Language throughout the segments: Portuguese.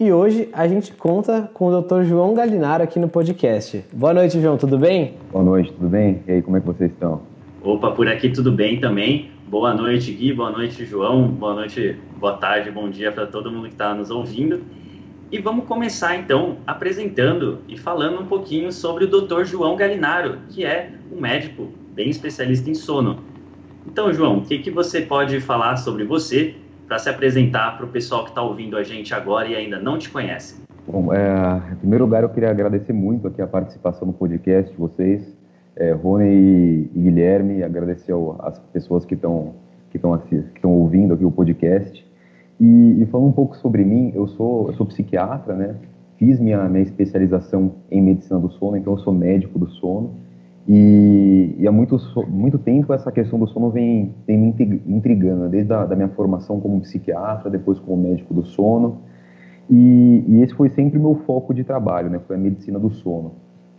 E hoje a gente conta com o Dr. João Galinaro aqui no podcast. Boa noite, João, tudo bem? Boa noite, tudo bem? E aí, como é que vocês estão? Opa, por aqui tudo bem também. Boa noite, Gui, boa noite, João, boa noite, boa tarde, bom dia para todo mundo que está nos ouvindo. E vamos começar então apresentando e falando um pouquinho sobre o Dr. João Galinaro, que é um médico bem especialista em sono. Então, João, o que, que você pode falar sobre você para se apresentar para o pessoal que está ouvindo a gente agora e ainda não te conhece. Bom, é, em primeiro lugar, eu queria agradecer muito aqui a participação no podcast de vocês, é, Rony e, Guilherme, agradecer às pessoas que estão que estão que estão ouvindo aqui o podcast. E, e falando um pouco sobre mim, eu sou eu sou psiquiatra, né? Fiz minha minha especialização em medicina do sono, então eu sou médico do sono. E, e, há muito, muito tempo essa questão do sono vem, vem me intrigando, né? desde a da minha formação como psiquiatra, depois como médico do sono. E, e, esse foi sempre o meu foco de trabalho, né? foi a medicina do sono.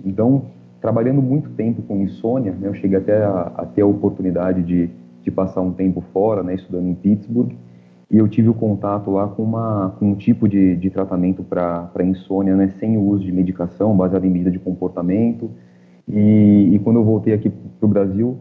Então, trabalhando muito tempo com insônia, né? eu cheguei até a, a a oportunidade de, de passar um tempo fora, né? estudando em Pittsburgh, e eu tive o contato lá com, uma, com um tipo de, de tratamento para insônia, né? sem o uso de medicação, baseado em medida de comportamento, e, e quando eu voltei aqui para o Brasil,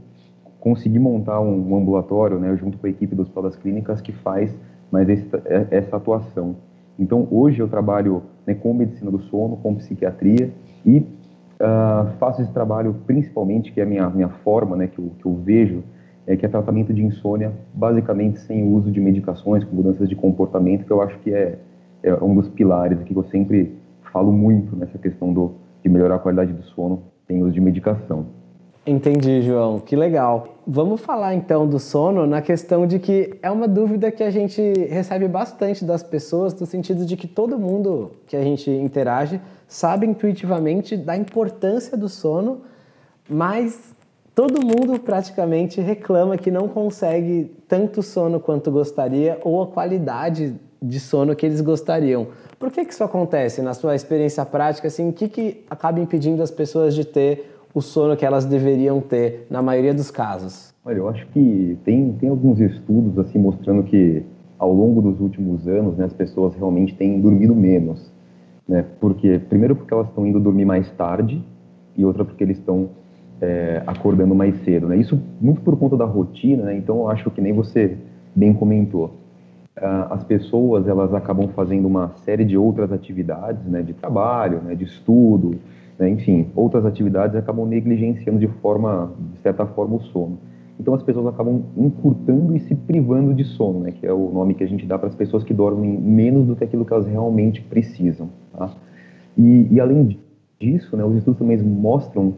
consegui montar um, um, ambulatório, né, junto com a equipe do Hospital das Clínicas, que faz mais essa, é, essa atuação. Então, hoje eu trabalho né, com medicina do sono, com psiquiatria e uh, faço esse trabalho principalmente, que é a minha, minha forma, né, que, eu, que eu vejo, é que é tratamento de insônia, basicamente sem uso de medicações, com mudanças de comportamento, que eu acho que é, é um dos pilares aqui que eu sempre falo muito nessa questão do, de melhorar a qualidade do sono tem uso de medicação. Entendi, João. Que legal. Vamos falar então do sono na questão de que é uma dúvida que a gente recebe bastante das pessoas, no sentido de que todo mundo que a gente interage sabe intuitivamente da importância do sono, mas todo mundo praticamente reclama que não consegue tanto sono quanto gostaria ou a qualidade de sono que eles gostariam. Por que, que isso acontece na sua experiência prática? Assim, o que, que acaba impedindo as pessoas de ter o sono que elas deveriam ter na maioria dos casos? Olha, eu acho que tem, tem alguns estudos assim mostrando que ao longo dos últimos anos né, as pessoas realmente têm dormido menos. Né? Porque, primeiro porque elas estão indo dormir mais tarde e outra porque eles estão é, acordando mais cedo. Né? Isso muito por conta da rotina, né? então eu acho que nem você bem comentou as pessoas elas acabam fazendo uma série de outras atividades, né, de trabalho, né, de estudo, né, enfim, outras atividades acabam negligenciando de forma, de certa forma, o sono. Então as pessoas acabam encurtando e se privando de sono, né, que é o nome que a gente dá para as pessoas que dormem menos do que aquilo que elas realmente precisam. Tá? E, e, além disso, né, os estudos também mostram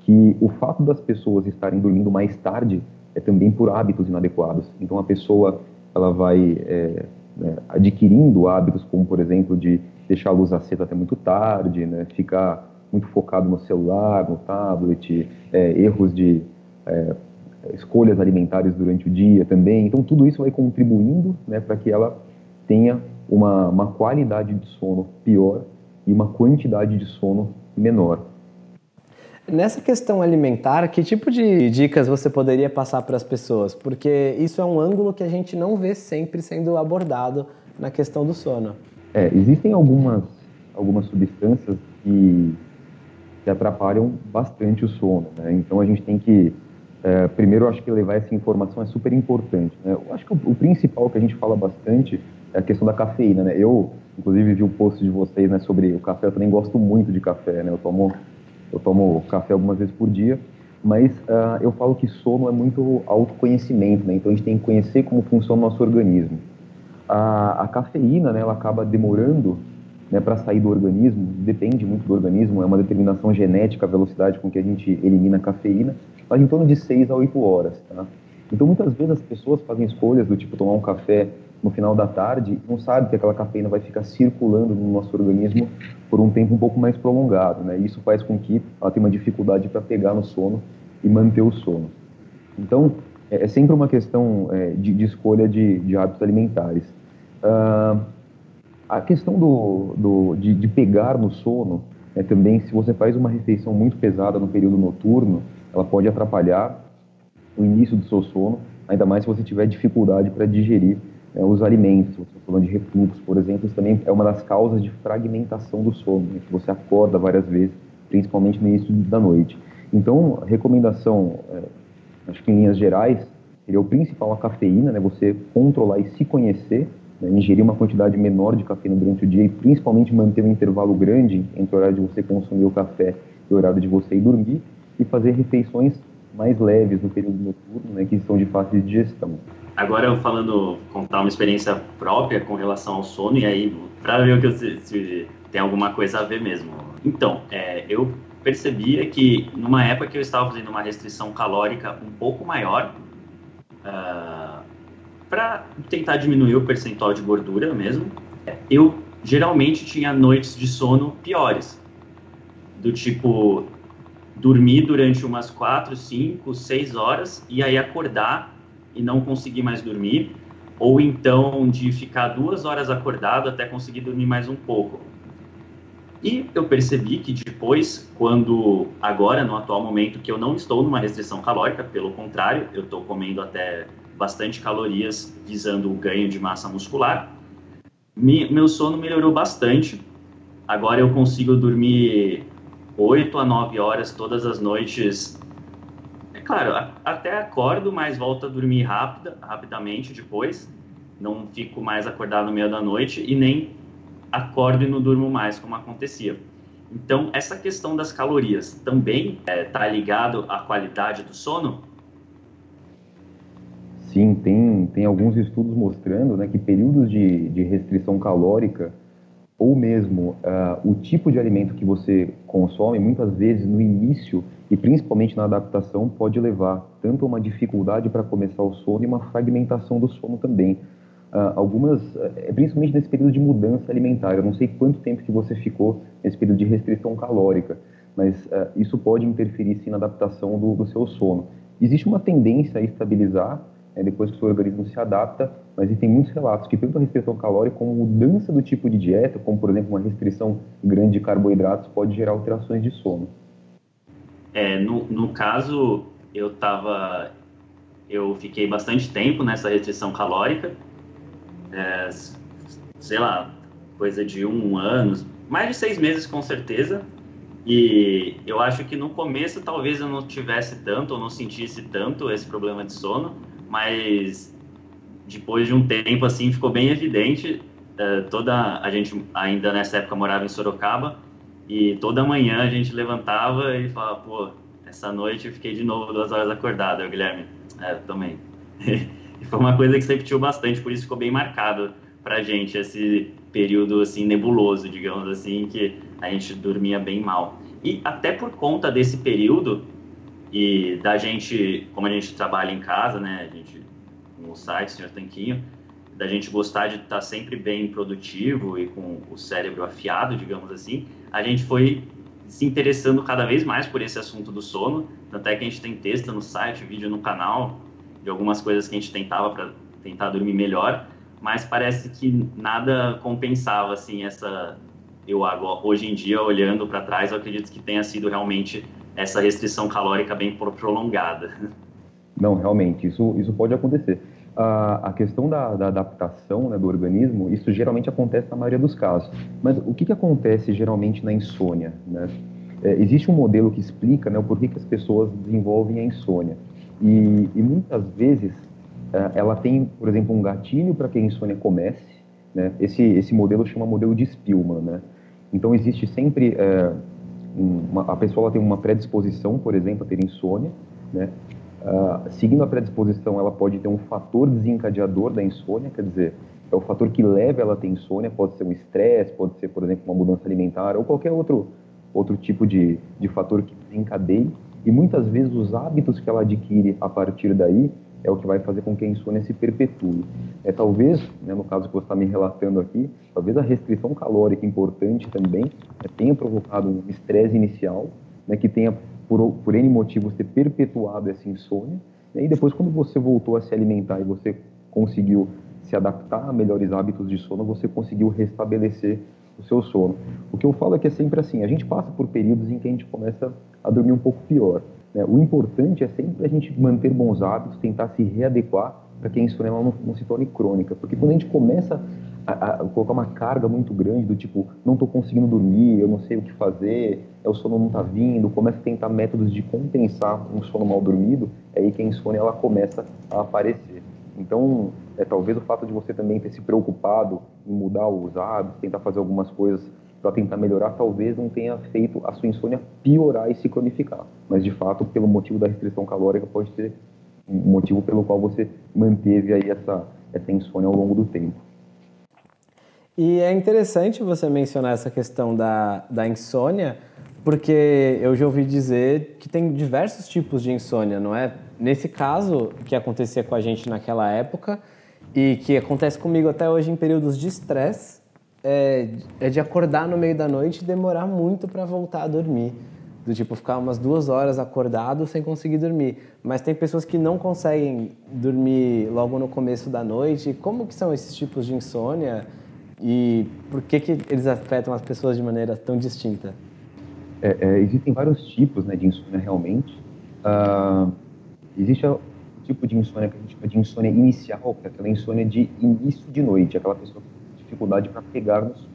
que o fato das pessoas estarem dormindo mais tarde é também por hábitos inadequados. Então a pessoa ela vai é, né, adquirindo hábitos como, por exemplo, de deixar a luz acesa até muito tarde, né, ficar muito focado no celular, no tablet, é, erros de é, escolhas alimentares durante o dia também. Então, tudo isso vai contribuindo né, para que ela tenha uma, uma qualidade de sono pior e uma quantidade de sono menor. Nessa questão alimentar, que tipo de dicas você poderia passar para as pessoas? Porque isso é um ângulo que a gente não vê sempre sendo abordado na questão do sono. É, existem algumas, algumas substâncias que, que atrapalham bastante o sono. Né? Então a gente tem que é, primeiro, acho que levar essa informação é super importante. Né? Eu acho que o, o, principal que a gente fala bastante é a questão da cafeína. Né? Eu, inclusive, vi o post de vocês né, sobre o café. Eu também gosto muito de café. Né? Eu tomo eu tomo café algumas vezes por dia, mas uh, eu falo que sono é muito autoconhecimento, né? Então a gente tem que conhecer como funciona o nosso organismo. A, a cafeína, né, ela acaba demorando né, para sair do organismo, depende muito do organismo, é uma determinação genética a velocidade com que a gente elimina a cafeína, mas em torno de 6 a 8 horas, tá? Então muitas vezes as pessoas fazem escolhas do tipo tomar um café no final da tarde, não sabe que aquela cafeína vai ficar circulando no nosso organismo por um tempo um pouco mais prolongado, né? Isso faz com que ela tenha uma dificuldade para pegar no sono e manter o sono. Então, é, é sempre uma questão é, de, de, escolha de, de hábitos alimentares. A questão do, do de, de, pegar no sono, é, também, se você faz uma refeição muito pesada no período noturno, ela pode atrapalhar o início do seu sono, ainda mais se você tiver dificuldade para digerir é, os alimentos, você está falando de refluxo, por exemplo, isso também é uma das causas de fragmentação do sono, né, que você acorda várias vezes, principalmente no início da noite. Então, recomendação, é, acho que em linhas gerais, seria o principal a cafeína, né, você controlar e se conhecer, né, ingerir uma quantidade menor de cafeína durante o dia e principalmente manter um intervalo grande entre o horário de você consumir o café e o horário de você ir dormir e fazer refeições mais leves no período noturno, né, que são de fácil digestão. Agora falando, contar uma experiência própria com relação ao sono, e aí, para ver que se, se, tem alguma coisa a ver mesmo. Então, é, eu percebia que numa época que eu estava fazendo uma restrição calórica um pouco maior, uh, ah, para tentar diminuir o percentual de gordura mesmo, eu geralmente tinha noites de sono piores. Do tipo, dormir durante umas 4, 5, 6 horas e aí acordar e não conseguir mais dormir, ou então de ficar duas horas acordado até conseguir dormir mais um pouco. E eu percebi que depois, quando agora, no atual momento, que eu não estou numa restrição calórica, pelo contrário, eu estou comendo até bastante calorias visando o ganho de massa muscular, me, meu sono melhorou bastante. Agora eu consigo dormir 8 a 9 horas todas as noites claro, até acordo, mas volto a dormir rápida, rapidamente depois. Não fico mais acordado no meio da noite e nem acordo e não durmo mais, como acontecia. Então, essa questão das calorias também está é, tá ligado à qualidade do sono? Sim, tem, tem alguns estudos mostrando né, que períodos de, de restrição calórica ou mesmo uh, o tipo de alimento que você consome, muitas vezes no início e principalmente na adaptação, pode levar tanto a uma dificuldade para começar o sono e uma fragmentação do sono também. Uh, algumas, uh, principalmente nesse período de mudança alimentar, eu não sei quanto tempo que você ficou nesse período de restrição calórica, mas isso pode interferir sim na adaptação do, do seu sono. Existe uma tendência a estabilizar é, depois que o seu organismo se adapta, mas tem muitos relatos que tanto a restrição calórica como mudança do tipo de dieta, como por exemplo uma restrição grande de carboidratos, pode gerar alterações de sono. É, no, no caso, eu tava, eu fiquei bastante tempo nessa restrição calórica, é, sei lá, coisa de um ano, mais de seis meses com certeza, e eu acho que no começo talvez eu não tivesse tanto ou não sentisse tanto esse problema de sono, mas depois de um tempo assim ficou bem evidente uh, toda a gente ainda nessa época morava em Sorocaba E toda manhã a gente levantava e falava, pô, essa noite eu fiquei de novo duas horas acordado, eu, Guilherme. É, também. e foi uma coisa que sempre repetiu bastante, por isso ficou bem marcado pra gente esse período assim nebuloso, digamos assim, que a gente dormia bem mal. E até por conta desse período e da gente, como a gente trabalha em casa, né, a gente no site Senhor Tanquinho, da gente gostar de estar sempre bem produtivo e com o cérebro afiado, digamos assim, a gente foi se interessando cada vez mais por esse assunto do sono, tanto é que a gente tem texto no site, vídeo no canal, de algumas coisas que a gente tentava para tentar dormir melhor, mas parece que nada compensava assim essa eu agora, hoje em dia olhando para trás, eu acredito que tenha sido realmente essa restrição calórica bem prolongada. Não, realmente, isso, isso pode acontecer. A, a questão da, da adaptação né, do organismo, isso geralmente acontece na maioria dos casos. Mas o que, que acontece geralmente na insônia? Né? É, existe um modelo que explica né, o porquê que as pessoas desenvolvem a insônia. E, e muitas vezes é, ela tem, por exemplo, um gatilho para que a insônia comece. Né? Esse, esse modelo chama modelo de Spielman. Né? Então existe sempre é, uma, a pessoa tem uma predisposição, por exemplo, a ter insônia, né? Uh, seguindo a predisposição, ela pode ter um fator desencadeador da insônia, quer dizer, é o fator que leva ela a ter insônia, pode ser um estresse, pode ser, por exemplo, uma mudança alimentar ou qualquer outro, outro tipo de, de fator que desencadeie. E muitas vezes os hábitos que ela adquire a partir daí é o que vai fazer com que a insônia se perpetue. É talvez, né, no caso que você está me relatando aqui, talvez a restrição calórica importante também né, tenha provocado um estresse inicial, né, que tenha por, por N motivos ter perpetuado essa insônia, né, e depois quando você voltou a se alimentar e você conseguiu se adaptar a melhores hábitos de sono, você conseguiu restabelecer o seu sono. O que eu falo é que é sempre assim, a gente passa por períodos em que a gente começa a dormir um pouco pior. Né? O importante é sempre a gente manter bons hábitos, tentar se readequar para que a insônia não, não, se torne crônica. Porque quando a gente começa a, a, colocar uma carga muito grande do tipo, não estou conseguindo dormir, eu não sei o que fazer, é, o sono não está vindo, começa a tentar métodos de compensar um sono mal dormido, é aí que a insônia ela começa a aparecer. Então, é talvez o fato de você também ter se preocupado em mudar os hábitos, tentar fazer algumas coisas para tentar melhorar, talvez não tenha feito a sua insônia piorar e se cronificar. Mas, de fato, pelo motivo da restrição calórica, pode ser um motivo pelo qual você manteve aí essa, essa insônia ao longo do tempo. E é interessante você mencionar essa questão da, da insônia, porque eu já ouvi dizer que tem diversos tipos de insônia, não é? Nesse caso, que acontecia com a gente naquela época e que acontece comigo até hoje em períodos de estresse, é, é de acordar no meio da noite e demorar muito para voltar a dormir. Do tipo, ficar umas duas horas acordado sem conseguir dormir. Mas tem pessoas que não conseguem dormir logo no começo da noite. Como que são esses tipos de insônia? E por que, que eles afetam as pessoas de maneira tão distinta? É, é, existem vários tipos né, de insônia realmente. Uh, existe o tipo de insônia que a gente chama de insônia inicial, que é aquela insônia de início de noite, aquela pessoa dificuldade para pegar no sono.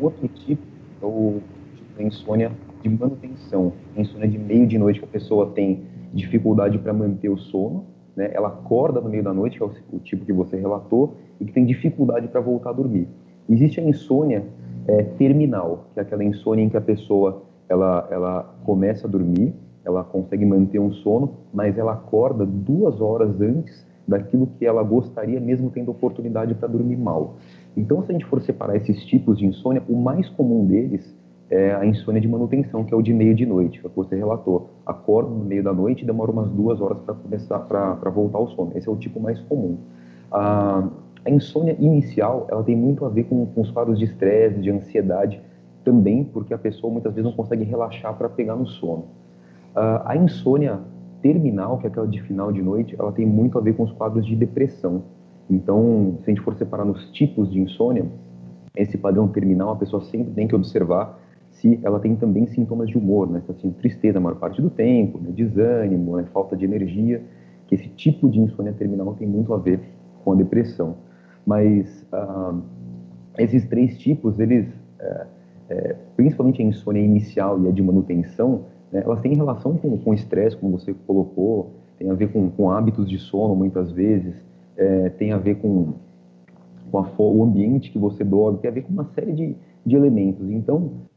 O outro tipo é o tipo da insônia de manutenção, insônia de meio de noite, que a pessoa tem dificuldade para manter o sono, né? ela acorda no meio da noite, que é o, o tipo que você relatou, e que tem dificuldade para voltar a dormir. Existe a insônia é, terminal, que é aquela insônia em que a pessoa ela, ela começa a dormir, ela consegue manter um sono, mas ela acorda duas horas antes daquilo que ela gostaria, mesmo tendo oportunidade para dormir mal. Então, se a gente for separar esses tipos de insônia, o mais comum deles é a insônia de manutenção, que é o de meio de noite, que você relatou. Acorda no meio da noite e demora umas duas horas para começar, para voltar ao sono. Esse é o tipo mais comum. A, a insônia inicial, ela tem muito a ver com, com os quadros de estresse, de ansiedade, também porque a pessoa muitas vezes não consegue relaxar para pegar no sono. a insônia terminal, que é aquela de final de noite, ela tem muito a ver com os quadros de depressão. Então, se a gente for separar nos tipos de insônia, esse padrão terminal, a pessoa sempre tem que observar se ela tem também sintomas de humor, né? Se ela tem tristeza a maior parte do tempo, né? desânimo, né? falta de energia, que esse tipo de insônia terminal tem muito a ver com a depressão. Mas ah, esses três tipos, eles, é, é, principalmente a insônia inicial e a de manutenção, né? elas têm relação com o estresse, como você colocou, tem a ver com, com hábitos de sono, muitas vezes, é, tem a ver com, com a, o ambiente que você dorme, tem a ver com uma série de, de elementos. Então,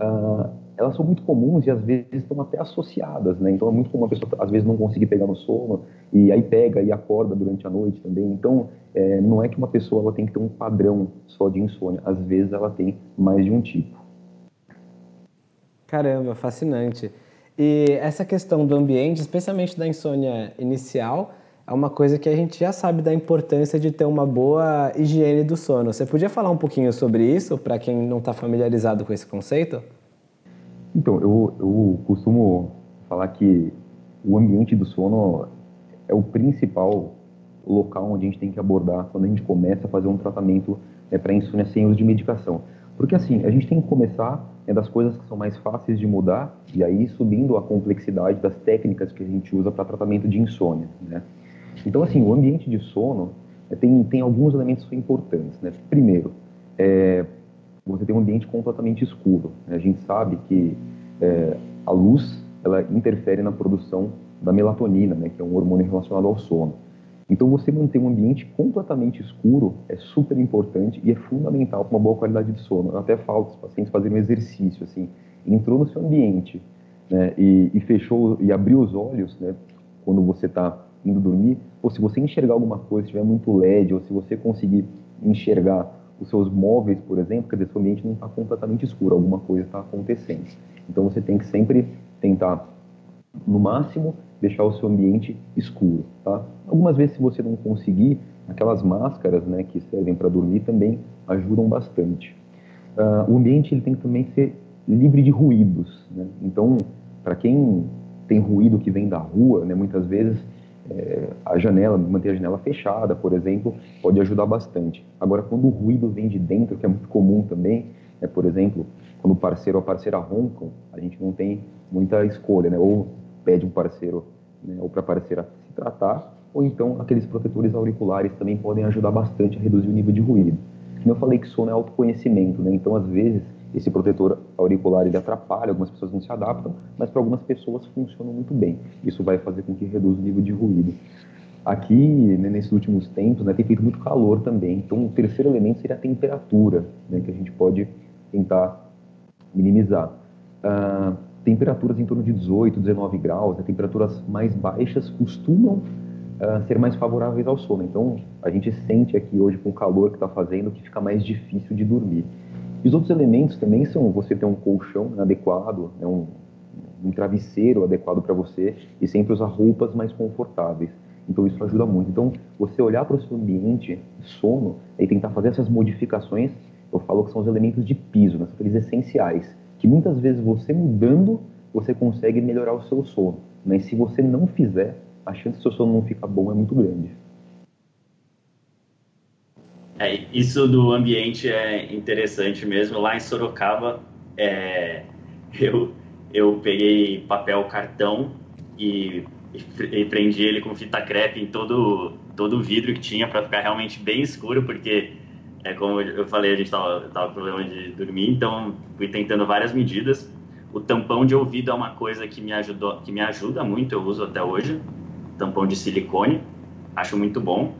uh, elas são muito comuns e às vezes estão até associadas, né? Então é muito comum a pessoa às vezes não conseguir pegar no sono e aí pega e acorda durante a noite também. Então é, não é que uma pessoa ela tem que ter um padrão só de insônia, às vezes ela tem mais de um tipo. Caramba, fascinante. E essa questão do ambiente, especialmente da insônia inicial, é uma coisa que a gente já sabe da importância de ter uma boa higiene do sono. Você podia falar um pouquinho sobre isso para quem não está familiarizado com esse conceito? Então, eu, eu costumo falar que o ambiente do sono é o principal local onde a gente tem que abordar quando a gente começa a fazer um tratamento é, para insônia sem uso de medicação. Porque assim, a gente tem que começar é, das coisas que são mais fáceis de mudar e aí subindo a complexidade das técnicas que a gente usa para tratamento de insônia, né? Então assim, o ambiente de sono é, tem, tem alguns elementos importantes, né? Primeiro, é, você tem um ambiente completamente escuro. Né? A gente sabe que é, a luz ela interfere na produção da melatonina, né, que é um hormônio relacionado ao sono. Então, você manter um ambiente completamente escuro é super importante e é fundamental para uma boa qualidade de sono. Eu até falo para os pacientes fazerem um exercício, assim, entrou no seu ambiente né, e, e, fechou e abriu os olhos, né, quando você está indo dormir, ou se você enxergar alguma coisa, se tiver muito LED, ou se você conseguir enxergar os seus móveis, por exemplo, quer dizer, seu ambiente não está completamente escuro, alguma coisa está acontecendo. Então você tem que sempre tentar, no máximo, deixar o seu ambiente escuro, tá? Algumas vezes, se você não conseguir, aquelas máscaras, né, que servem para dormir também ajudam bastante. Uh, o ambiente ele tem que também ser livre de ruídos, né? Então, para quem tem ruído que vem da rua, né, muitas vezes é, a janela, manter a janela fechada, por exemplo, pode ajudar bastante. Agora, quando o ruído vem de dentro, que é muito comum também, é, por exemplo, quando o parceiro ou a parceira roncam, a gente não tem muita escolha, né? Ou pede um parceiro né, ou para a parceira se tratar, ou então aqueles protetores auriculares também podem ajudar bastante a reduzir o nível de ruído. Como eu falei que sono é autoconhecimento, né? Então, às vezes, esse protetor auricular ele atrapalha, algumas pessoas não se adaptam, mas para algumas pessoas funciona muito bem. Isso vai fazer com que reduza o nível de ruído. Aqui, né, nesses últimos tempos, né, tem feito muito calor também. Então, o terceiro elemento seria a temperatura, né, que a gente pode tentar minimizar. Uh, temperaturas em torno de 18, 19 graus, né, temperaturas mais baixas costumam uh, ser mais favoráveis ao sono. Então, a gente sente aqui hoje com o calor que está fazendo que fica mais difícil de dormir. E os outros elementos também são você ter um colchão adequado, né, um, um travesseiro adequado para você e sempre usar roupas mais confortáveis. Então isso ajuda muito. Então você olhar para o seu ambiente sono e tentar fazer essas modificações, eu falo que são os elementos de piso, né, aqueles essenciais, que muitas vezes você mudando, você consegue melhorar o seu sono. Mas se você não fizer, a chance do seu sono não ficar bom é muito grande. É, isso do ambiente é interessante mesmo. Lá em Sorocaba, é, eu, eu peguei papel cartão e, e, prendi ele com fita crepe em todo, todo o vidro que tinha para ficar realmente bem escuro, porque, é, como eu falei, a gente estava com problema de dormir, então fui tentando várias medidas. O tampão de ouvido é uma coisa que me, ajudou, que me ajuda muito, eu uso até hoje. Tampão de silicone, acho muito bom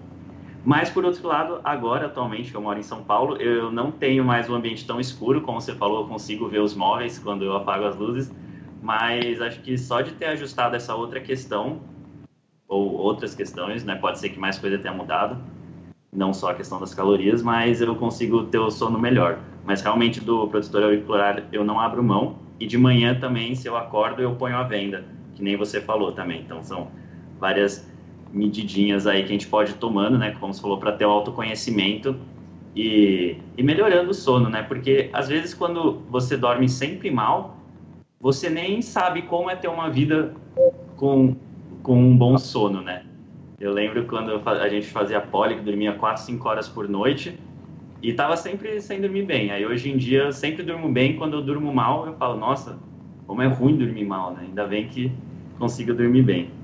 mas, por outro lado, agora, atualmente, que eu moro em São Paulo, eu não tenho mais um ambiente tão escuro, como você falou, eu consigo ver os móveis quando eu apago as luzes, mas acho que só de ter ajustado essa outra questão, ou outras questões, né, pode ser que mais coisa tenha mudado, não só a questão das calorias, mas eu consigo ter o sono melhor. Mas realmente do protetor auricular eu não abro mão, e de manhã também, se eu acordo, eu ponho a venda, que nem você falou também. Então, são várias medidinhas aí que a gente pode ir tomando, né? Como você falou, para ter o autoconhecimento e, e melhorando o sono, né? Porque às vezes quando você dorme sempre mal, você nem sabe como é ter uma vida com, com um bom sono, né? Eu lembro quando a gente fazia poli, que dormia 4, 5 horas por noite e tava sempre sem dormir bem. Aí hoje em dia eu sempre durmo bem, quando eu durmo mal eu falo, nossa, como é ruim dormir mal, né? Ainda bem que consigo dormir bem.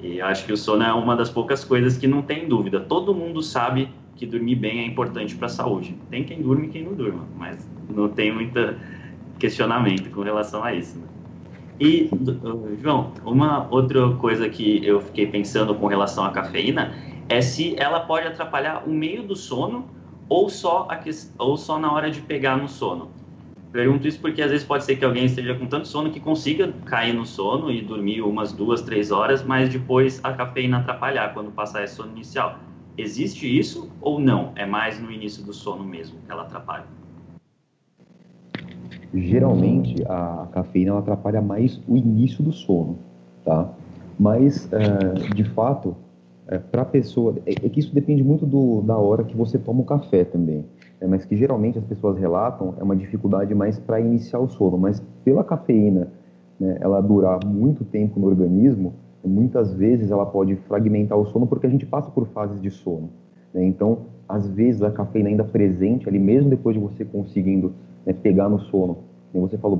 E acho que o sono é uma das poucas coisas que não tem dúvida. Todo mundo sabe que dormir bem é importante para a saúde. Tem quem durme e quem não durma, mas não tem muito questionamento com relação a isso. Né? E, João, uma outra coisa que eu fiquei pensando com relação à cafeína é se ela pode atrapalhar o meio do sono ou só, a, ou só na hora de pegar no sono. Pergunto isso porque às vezes pode ser que alguém esteja com tanto sono que consiga cair no sono e dormir umas duas, três horas, mas depois a cafeína atrapalhar quando passar esse sono inicial. Existe isso ou não? É mais no início do sono mesmo que ela atrapalha? Geralmente a cafeína ela atrapalha mais o início do sono, tá? Mas é, de fato, é, para a pessoa, é, é, que isso depende muito do, da hora que você toma o café também. É, mas que geralmente as pessoas relatam é uma dificuldade mais para iniciar o sono, mas pela cafeína, né, ela durar muito tempo no organismo, muitas vezes ela pode fragmentar o sono porque a gente passa por fases de sono. Né? Então, às vezes a cafeína ainda presente ali, mesmo depois de você conseguindo né, pegar no sono, como você falou,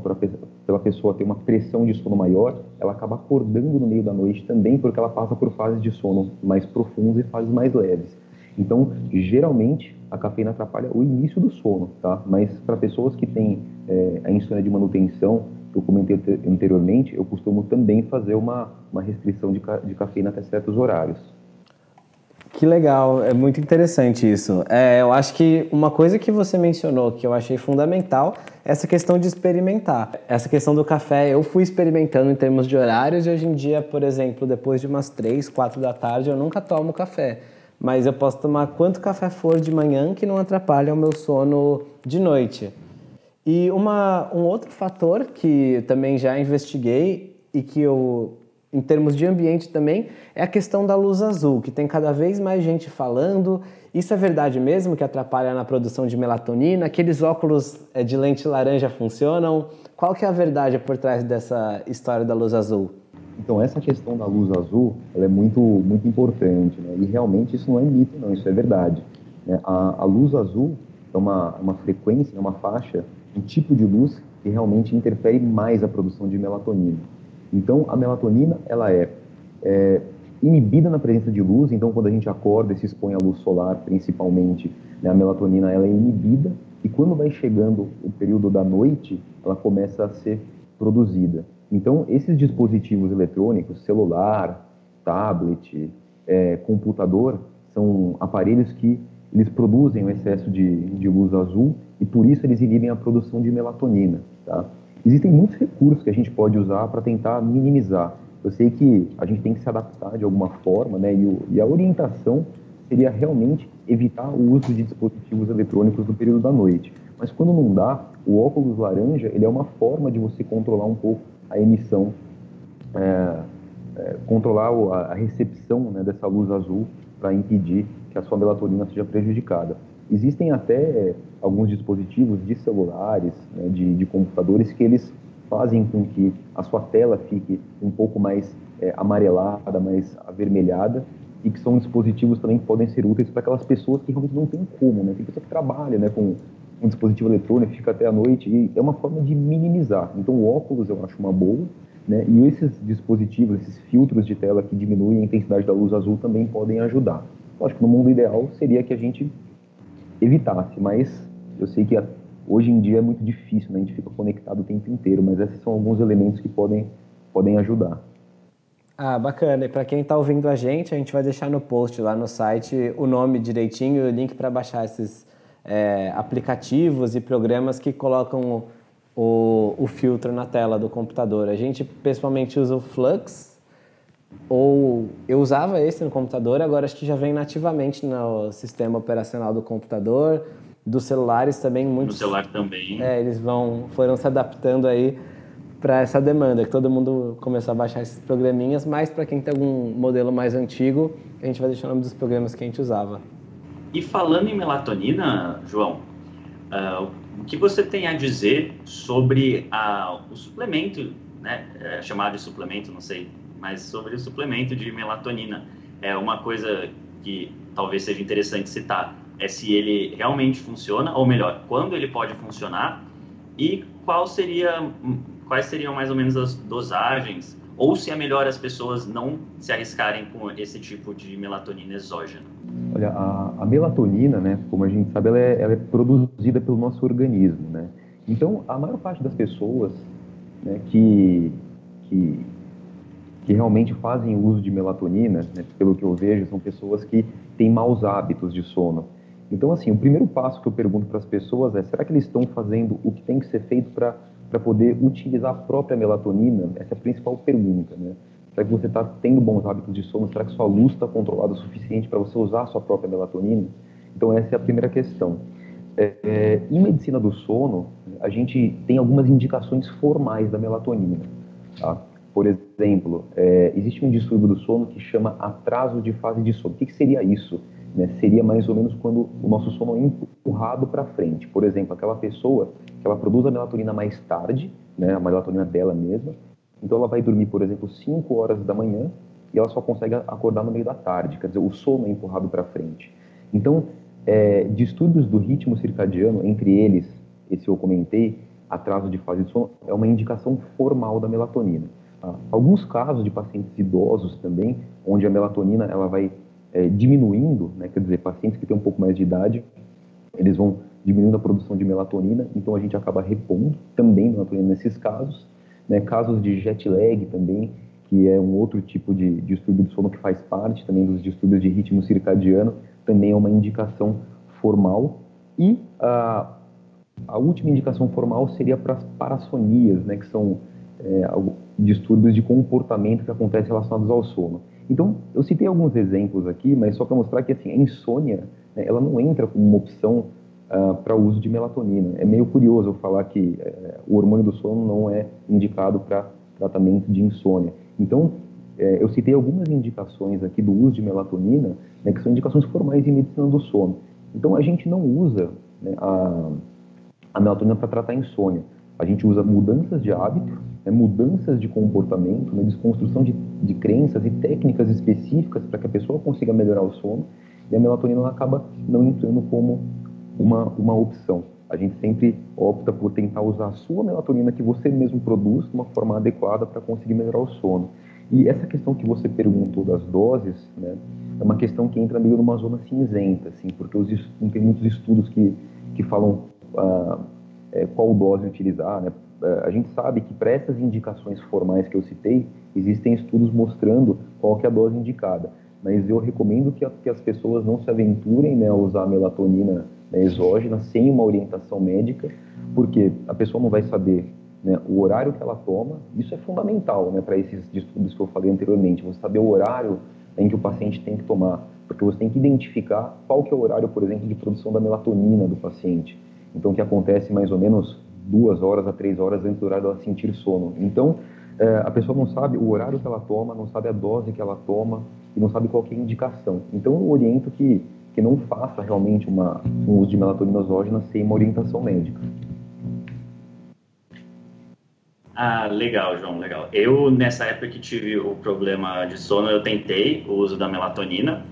pela pessoa ter uma pressão de sono maior, ela acaba acordando no meio da noite também porque ela passa por fases de sono mais profundas e fases mais leves. Então, geralmente, a cafeína atrapalha o início do sono, tá? Mas para pessoas que têm é, a insônia de manutenção, eu comentei anteriormente, eu costumo também fazer uma, uma restrição de, ca de cafeína até certos horários. Que legal, é muito interessante isso. É, eu acho que uma coisa que você mencionou que eu achei fundamental é essa questão de experimentar. Essa questão do café, eu fui experimentando em termos de horários e hoje em dia, por exemplo, depois de umas 3, 4 da tarde, eu nunca tomo café. Mas eu posso tomar quanto café for de manhã que não atrapalha o meu sono de noite. E uma, um outro fator que também já investiguei e que eu, em termos de ambiente também, é a questão da luz azul, que tem cada vez mais gente falando. Isso é verdade mesmo que atrapalha na produção de melatonina? Aqueles óculos eh, de lente laranja funcionam? Qual que é a verdade por trás dessa história da luz azul? Então essa questão da luz azul, ela é muito muito importante, né? E realmente isso não é mito, não, isso é verdade. Né? A, a luz azul é uma, uma frequência, é uma faixa um tipo de luz que realmente interfere mais a produção de melatonina. Então, a melatonina ela é, é inibida na presença de luz. Então, quando a gente acorda e se expõe à luz solar, principalmente, né, a melatonina ela é inibida e quando vai chegando o período da noite, ela começa a ser produzida. Então, esses dispositivos eletrônicos, celular, tablet, é, computador, são aparelhos que eles produzem um excesso de, de luz azul e por isso eles inibem a produção de melatonina. Tá? Existem muitos recursos que a gente pode usar para tentar minimizar. Eu sei que a gente tem que se adaptar de alguma forma, né? E, o, e, a orientação seria realmente evitar o uso de dispositivos eletrônicos no período da noite. Mas quando não dá, o óculos laranja ele é uma forma de você controlar um pouco a emissão, é, é, controlar a, recepção né, dessa luz azul para impedir que a sua melatonina seja prejudicada. Existem até alguns dispositivos de celulares, né, de, de, computadores, que eles fazem com que a sua tela fique um pouco mais é, amarelada, mais avermelhada, e que são dispositivos também que podem ser úteis para aquelas pessoas que realmente não têm como, né? Tem pessoa que trabalha né, com um dispositivo eletrônico, fica até a noite, e é uma forma de minimizar. Então, o óculos eu acho uma boa, né? E esses dispositivos, esses filtros de tela que diminuem a intensidade da luz azul também podem ajudar. Lógico, no mundo ideal seria que a gente evitasse, mas eu sei que hoje em dia é muito difícil, né? a gente fica conectado o tempo inteiro, mas esses são alguns elementos que podem, podem ajudar. Ah, bacana. E para quem está ouvindo a gente, a gente vai deixar no post lá no site o nome direitinho e o link para baixar esses é, aplicativos e programas que colocam o, o filtro na tela do computador. A gente pessoalmente usa o Flux, ou eu usava esse no computador, agora acho que já vem nativamente no sistema operacional do computador, dos celulares também muitos. No celular também. É, eles vão foram se adaptando aí para essa demanda, que todo mundo começou a baixar esses programinhas, mas para quem tem algum modelo mais antigo, a gente vai deixar o nome dos programas que a gente usava. E falando em melatonina, João, uh, o que você tem a dizer sobre a, o suplemento, né, é chamado de suplemento, não sei mas sobre o suplemento de melatonina. É uma coisa que talvez seja interessante citar é se ele realmente funciona, ou melhor, quando ele pode funcionar e qual seria, quais seriam mais ou menos as dosagens, ou se é melhor as pessoas não se arriscarem com esse tipo de melatonina exógena. Olha, a, a melatonina, né, como a gente sabe, ela é, ela é, produzida pelo nosso organismo, né? Então, a maior parte das pessoas né, que, que que realmente fazem uso de melatonina, né, pelo que eu vejo, são pessoas que têm maus hábitos de sono. Então, assim, o primeiro passo que eu pergunto para as pessoas é: será que eles estão fazendo o que tem que ser feito para poder utilizar a própria melatonina? Essa é a principal pergunta, né? Será que você está tendo bons hábitos de sono? Será que sua luz está controlada o suficiente para você usar a sua própria melatonina? Então, essa é a primeira questão. É, é, em medicina do sono, a gente tem algumas indicações formais da melatonina. Tá? Por exemplo, é, existe um distúrbio do sono que chama atraso de fase de sono. O que, que seria isso? Né? Seria mais ou menos quando o nosso sono é empurrado para frente. Por exemplo, aquela pessoa que ela produz a melatonina mais tarde, né? a melatonina dela mesma, então ela vai dormir, por exemplo, 5 horas da manhã e ela só consegue acordar no meio da tarde, quer dizer, o sono é empurrado para frente. Então, é, distúrbios do ritmo circadiano, entre eles, esse eu comentei, atraso de fase de sono, é uma indicação formal da melatonina. Tá? Alguns casos de pacientes idosos também, onde a melatonina ela vai é, diminuindo, né, quer dizer, pacientes que têm um pouco mais de idade, eles vão diminuindo a produção de melatonina, então a gente acaba repondo também melatonina nesses casos. Né, casos de jet lag também, que é um outro tipo de distúrbio do sono que faz parte também dos distúrbios de ritmo circadiano, também é uma indicação formal. E a, a última indicação formal seria para as parassonias, né, que são é, distúrbios de comportamento que acontecem relacionados ao sono. Então, eu citei alguns exemplos aqui, mas só para mostrar que assim, a insônia né, ela não entra como uma opção uh, para o uso de melatonina. É meio curioso eu falar que uh, o hormônio do sono não é indicado para tratamento de insônia. Então, uh, eu citei algumas indicações aqui do uso de melatonina, né, que são indicações formais em medicina do sono. Então, a gente não usa né, a, a melatonina para tratar insônia. A gente usa mudanças de hábito, né, mudanças de comportamento, né, desconstrução de, de crenças e técnicas específicas para que a pessoa consiga melhorar o sono, e a melatonina acaba não entrando como uma, uma opção. A gente sempre opta por tentar usar a sua melatonina que você mesmo produz de uma forma adequada para conseguir melhorar o sono. E essa questão que você perguntou das doses, né, é uma questão que entra meio numa zona cinzenta, assim, porque os, não tem muitos estudos que, que falam ah, é, qual dose utilizar, né? É, a gente sabe que para essas indicações formais que eu citei, existem estudos mostrando qual é a dose indicada. Mas eu recomendo que, a, que as pessoas não se aventurem né, a usar melatonina né, exógena sem uma orientação médica, porque a pessoa não vai saber né, o horário que ela toma. Isso é fundamental né, para esses estudos que eu falei anteriormente. Você saber o horário em que o paciente tem que tomar, porque você tem que identificar qual que é o horário, por exemplo, de produção da melatonina do paciente. Então, que acontece mais ou menos duas horas a três horas antes do horário dela sentir sono. Então, é, a pessoa não sabe o horário que ela toma, não sabe a dose que ela toma e não sabe qual é a indicação. Então, eu oriento que, que não faça realmente uma, um uso de melatonina exógena sem uma orientação médica. Ah, legal, João, legal. Eu, nessa época que tive o problema de sono, eu tentei o uso da melatonina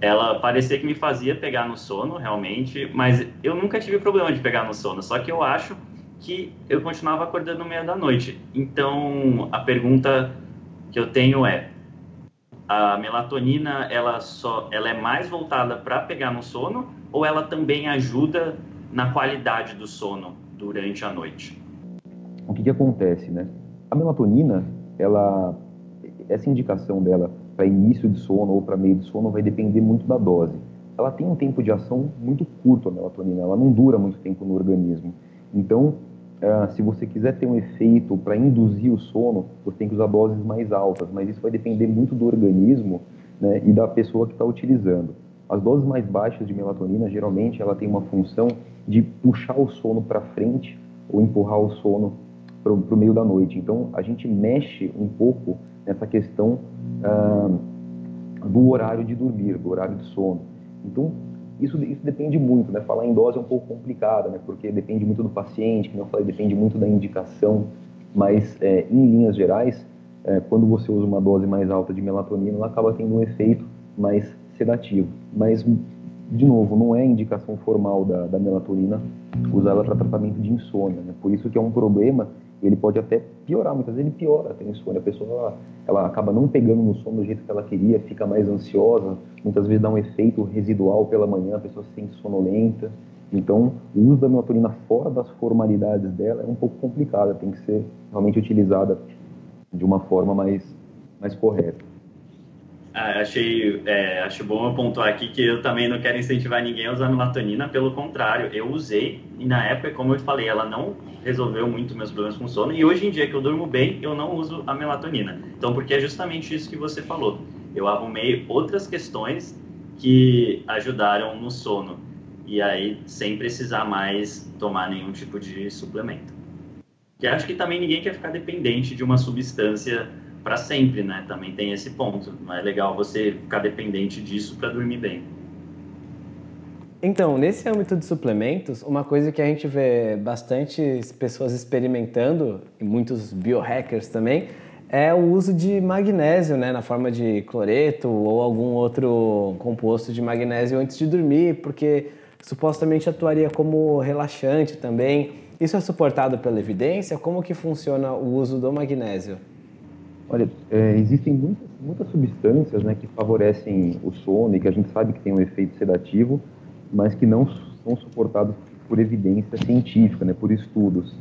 ela parecia que me fazia pegar no sono, realmente, mas eu nunca tive problema de pegar no sono, só que eu acho que eu continuava acordando no meio da noite. Então, a pergunta que eu tenho é: a melatonina, ela só ela é mais voltada para pegar no sono ou ela também ajuda na qualidade do sono durante a noite? O que, que acontece, né? A melatonina, ela essa indicação dela para início de sono ou para meio de sono vai depender muito da dose. Ela tem um tempo de ação muito curto, a melatonina, ela não dura muito tempo no organismo. Então, uh, se você quiser ter um efeito para induzir o sono, você tem que usar doses mais altas, mas isso vai depender muito do organismo né, e da pessoa que está utilizando. As doses mais baixas de melatonina, geralmente, ela tem uma função de puxar o sono para frente ou empurrar o sono para o meio da noite. Então, a gente mexe um pouco nessa questão ah, do horário de dormir, do horário de sono. Então, isso, isso depende muito, né? Falar em dose é um pouco complicado, né? Porque depende muito do paciente, como eu falei, depende muito da indicação, mas é, em linhas gerais, é, quando você usa uma dose mais alta de melatonina, ela acaba tendo um efeito mais sedativo. Mas, de novo, não é indicação formal da, da melatonina usar para tratamento de insônia, né? Por isso que é um problema ele pode até piorar, muitas vezes ele piora a insônia, a pessoa ela, acaba não pegando no sono do jeito que ela queria, fica mais ansiosa, muitas vezes dá um efeito residual pela manhã, a pessoa se sente sonolenta, então o uso da melatonina fora das formalidades dela é um pouco complicado, tem que ser realmente utilizada de uma forma mais, mais correta. Ah, achei, é, acho bom eu pontuar aqui que eu também não quero incentivar ninguém a usar melatonina, pelo contrário, eu usei e na época, como eu falei, ela não resolveu muito meus problemas com sono e hoje em dia que eu durmo bem, eu não uso a melatonina. Então, porque é justamente isso que você falou. Eu arrumei outras questões que ajudaram no sono e aí sem precisar mais tomar nenhum tipo de suplemento. Que acho que também ninguém quer ficar dependente de uma substância para sempre, né? Também tem esse ponto. Não é legal você ficar dependente disso para dormir bem. Então, nesse âmbito de suplementos, uma coisa que a gente vê bastante pessoas experimentando, e muitos biohackers também, é o uso de magnésio, né, na forma de cloreto ou algum outro composto de magnésio antes de dormir, porque supostamente atuaria como relaxante também. Isso é suportado pela evidência? Como que funciona o uso do magnésio? Olha, é, existem muitas, muitas substâncias né, que favorecem o sono e que a gente sabe que tem um efeito sedativo, mas que não são suportados por evidência científica, né, por estudos.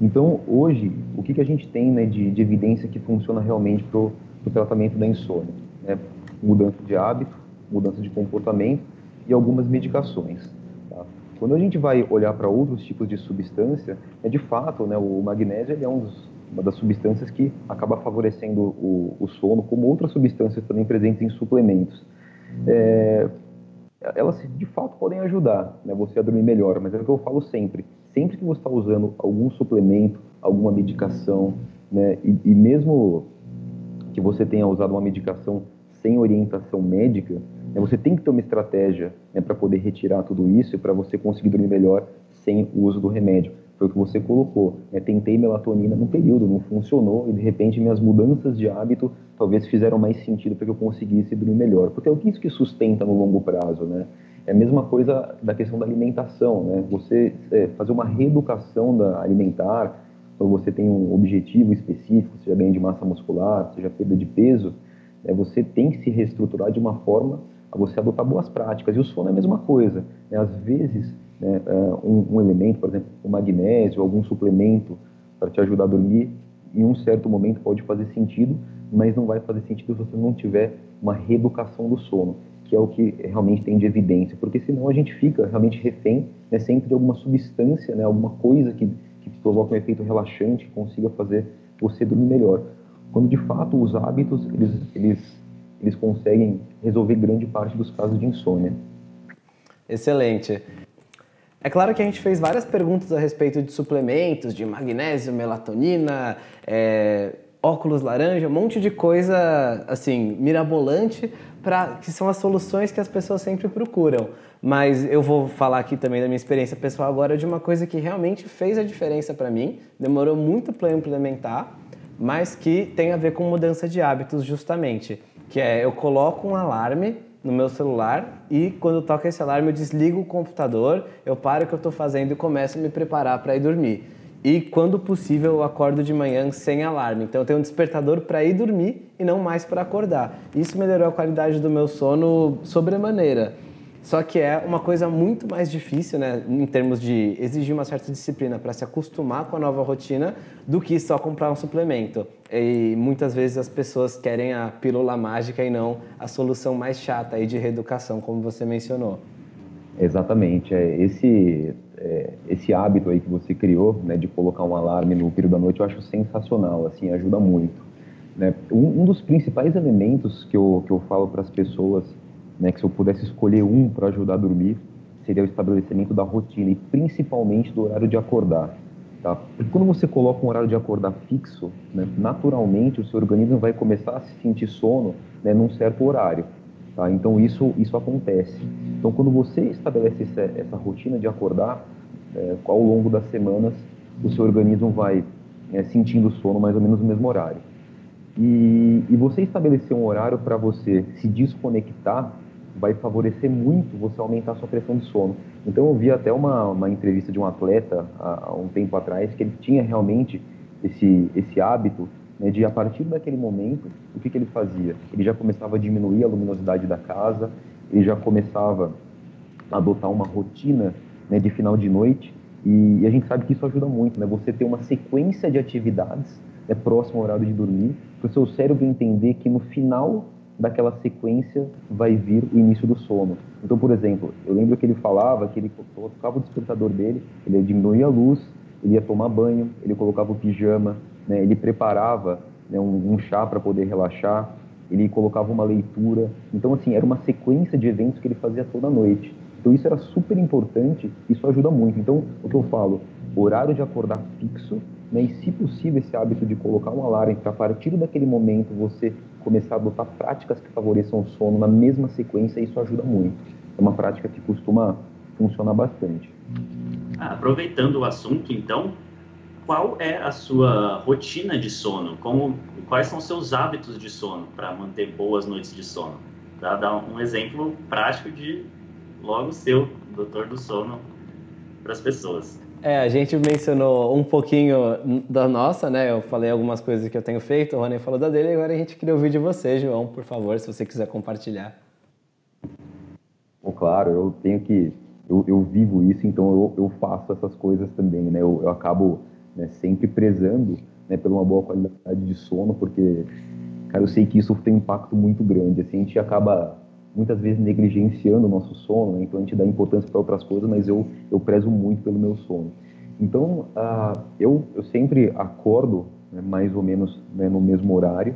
Então, hoje, o que, que a gente tem né, de, de evidência que funciona realmente para o tratamento da insônia? Né? Mudança de hábito, mudança de comportamento e algumas medicações. Tá? Quando a gente vai olhar para outros tipos de substância, é de fato, né, o magnésio é um dos uma das substâncias que acaba favorecendo o, o sono, como outras substâncias também presentes em suplementos. É, elas de fato podem ajudar né, você a dormir melhor, mas é o que eu falo sempre. Sempre que você está usando algum suplemento, alguma medicação, né, e, e, mesmo que você tenha usado uma medicação sem orientação médica, né, você tem que ter uma estratégia né, para poder retirar tudo isso e para você conseguir dormir melhor sem o uso do remédio foi o que você colocou. Né? Tentei melatonina num período, não funcionou, e de repente minhas mudanças de hábito talvez fizeram mais sentido para que eu conseguisse dormir melhor. Porque é o que isso que sustenta no longo prazo, né? É a mesma coisa da questão da alimentação, né? Você é, fazer uma reeducação da alimentar, quando você tem um objetivo específico, seja ganho de massa muscular, seja perda de peso, é, você tem que se reestruturar de uma forma a você adotar boas práticas. E o sono é a mesma coisa. Né? Às vezes, né, é, um, um, elemento, por exemplo, o magnésio, algum suplemento para te ajudar a dormir, em um certo momento pode fazer sentido, mas não vai fazer sentido se você não tiver uma reeducação do sono, que é o que realmente tem de evidência, porque senão a gente fica realmente refém né, sempre de alguma substância, né, alguma coisa que, que provoca um efeito relaxante, que consiga fazer você dormir melhor. Quando de fato os hábitos eles, eles, eles conseguem resolver grande parte dos casos de insônia. Excelente. É claro que a gente fez várias perguntas a respeito de suplementos, de magnésio, melatonina, é, óculos laranja, um monte de coisa assim mirabolante para que são as soluções que as pessoas sempre procuram. Mas eu vou falar aqui também da minha experiência pessoal agora de uma coisa que realmente fez a diferença para mim, demorou muito para implementar, mas que tem a ver com mudança de hábitos justamente, que é eu coloco um alarme no meu celular e quando toca esse alarme eu desligo o computador, eu paro o que eu estou fazendo e começo a me preparar para ir dormir. E quando possível eu acordo de manhã sem alarme. Então eu tenho um despertador para ir dormir e não mais para acordar. Isso melhorou a qualidade do meu sono sobremaneira. Só que é uma coisa muito mais difícil, né, em termos de exigir uma certa disciplina para se acostumar com a nova rotina, do que só comprar um suplemento. E muitas vezes as pessoas querem a pílula mágica e não a solução mais chata aí de reeducação, como você mencionou. Exatamente. É, esse, é, esse hábito aí que você criou, né, de colocar um alarme no período da noite, eu acho sensacional, assim, ajuda muito. Né? Um, um dos principais elementos que eu, que eu falo para as pessoas né, que se eu pudesse escolher um para ajudar a dormir, seria o estabelecimento da rotina e principalmente do horário de acordar. Tá? Porque quando você coloca um horário de acordar fixo, né, naturalmente o seu organismo vai começar a se sentir sono né, num certo horário. Tá? Então isso, isso acontece. Então quando você estabelece essa, essa rotina de acordar, é, ao longo das semanas, o seu organismo vai é, sentindo sono mais ou menos no mesmo horário. E, e você estabelecer um horário para você se desconectar vai favorecer muito você aumentar a sua pressão de sono. Então eu vi até uma, uma entrevista de um atleta há, há um tempo atrás que ele tinha realmente esse, esse hábito né, de a partir daquele momento, o que, que ele fazia? Ele já começava a diminuir a luminosidade da casa, ele já começava a adotar uma rotina né, de final de noite e, e, a gente sabe que isso ajuda muito, né? Você ter uma sequência de atividades né, próximo ao horário de dormir, para o seu cérebro entender que no final daquela sequência vai vir o início do sono. Então, por exemplo, eu lembro que ele falava que ele colocava o despertador dele, ele diminuía a luz, ele ia tomar banho, ele colocava o pijama, né, ele preparava né, um, um chá para poder relaxar, ele colocava uma leitura. Então, assim, era uma sequência de eventos que ele fazia toda noite. Então, isso era super importante, isso ajuda muito. Então, o que eu falo, horário de acordar fixo, né, e se possível esse hábito de colocar um alarme para a partir daquele momento você começar a adotar práticas que favoreçam o sono na mesma sequência, isso ajuda muito. É uma prática que costuma funcionar bastante. Ah, aproveitando o assunto, então, qual é a sua rotina de sono? Como, quais são seus hábitos de sono para manter boas noites de sono? Para dar um exemplo prático de logo seu, doutor do sono, para as pessoas. É, a gente mencionou um pouquinho da nossa, né? Eu falei algumas coisas que eu tenho feito, o Rony falou da dele, agora a gente queria ouvir de você, João, por favor, se você quiser compartilhar. Bom, claro, eu tenho que. Eu, eu vivo isso, então eu, eu, faço essas coisas também, né? Eu, eu acabo né, sempre prezando né, por uma boa qualidade de sono, porque, cara, eu sei que isso tem um impacto muito grande. Assim, a gente acaba muitas vezes negligenciando o nosso sono, né? então a gente dá importância para outras coisas, mas eu, eu prezo muito pelo meu sono. Então, uh, eu, eu sempre acordo né, mais ou menos né, no mesmo horário,